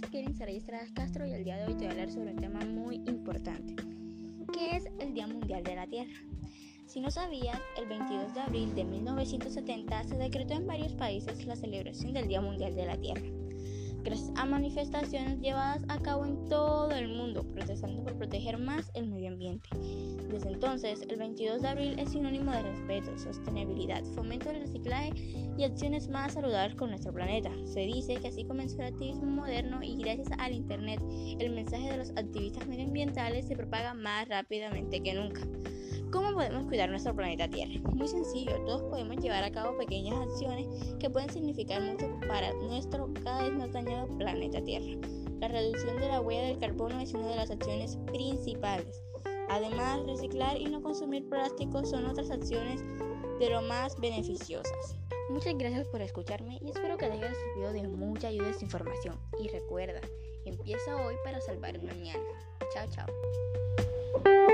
Jacqueline Saray Estrada Castro y el día de hoy te voy a hablar sobre un tema muy importante, que es el Día Mundial de la Tierra. Si no sabías, el 22 de abril de 1970 se decretó en varios países la celebración del Día Mundial de la Tierra gracias a manifestaciones llevadas a cabo en todo el mundo, protestando por proteger más el medio ambiente. Desde entonces, el 22 de abril es sinónimo de respeto, sostenibilidad, fomento del reciclaje y acciones más saludables con nuestro planeta. Se dice que así comenzó el activismo moderno y gracias al Internet, el mensaje de los activistas medioambientales se propaga más rápidamente que nunca. ¿Cómo podemos cuidar nuestro planeta Tierra? Muy sencillo, todos podemos llevar a cabo pequeñas acciones que pueden significar mucho para nuestro cada vez más dañado planeta Tierra. La reducción de la huella del carbono es una de las acciones principales. Además, reciclar y no consumir plástico son otras acciones de lo más beneficiosas. Muchas gracias por escucharme y espero que te haya servido de mucha ayuda esta información. Y recuerda, empieza hoy para salvar mañana. Chao, chao.